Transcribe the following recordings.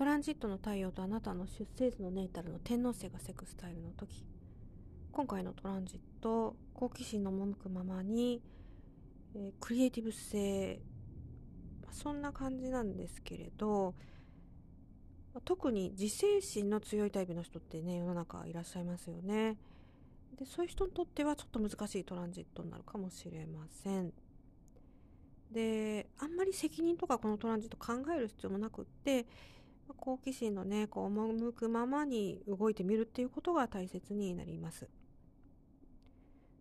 トランジットの太陽とあなたの出生図のネイタルの天皇星がセクスタイルの時。今回のトランジット好奇心の赴くままに、えー、クリエイティブ性。そんな感じなんですけれど特に自制心の強いタイプの人ってね世の中いらっしゃいますよね。でそういう人にとってはちょっと難しいトランジットになるかもしれません。であんまり責任とかこのトランジット考える必要もなくって好奇心のねこう赴くままに動いてみるっていうことが大切になります。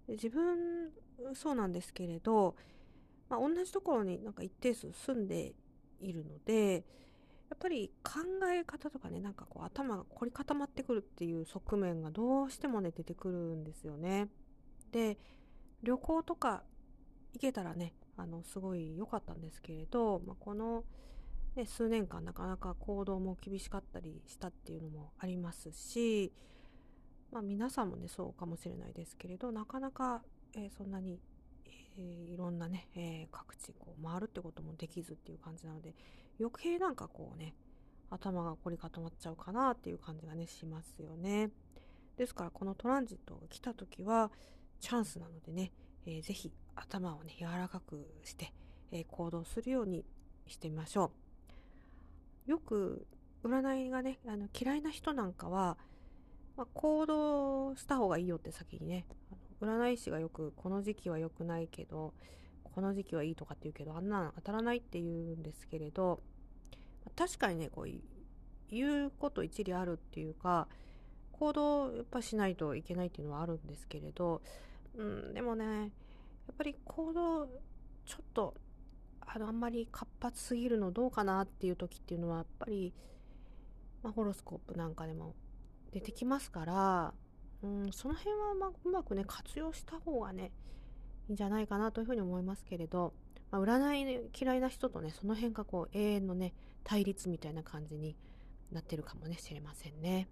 自分そうなんですけれど、まあ、同じところになんか一定数住んでいるのでやっぱり考え方とかねなんかこう頭が凝り固まってくるっていう側面がどうしてもね出てくるんですよね。で旅行とか行けたらねあのすごい良かったんですけれど、まあ、この、ね、数年間なかなか行動も厳しかったりしたっていうのもありますし、まあ、皆さんもねそうかもしれないですけれどなかなか、えー、そんなに、えー、いろんなね、えー、各地こう回るってこともできずっていう感じなので余計なんかこうね頭が凝り固まっちゃうかなっていう感じがねしますよね。ですからこのトランジットが来た時はチャンスなのでね、えー、ぜ頭をね柔らかくして、え、行動するようにしてみましょうよく占いがねあの嫌いな人なんかは、まあ、行動した方がいいよって先にね占い師がよくこの時期は良くないけどこの時期はいいとかって言うけどあんなの当たらないって言うんですけれど確かにねこう言うこと一理あるっていうか行動やっぱしないといけないっていうのはあるんですけれど、うん、でもねやっぱり行動ちょっとあのあんまり活発すぎるのどうかなっていう時っていうのはやっぱり、まあ、ホロスコープなんかでも出てきますから、うん、その辺はまうまくね活用した方がねいいんじゃないかなというふうに思いますけれど、まあ、占い嫌いな人とねその辺がこう永遠のね対立みたいな感じになってるかもねしれませんね。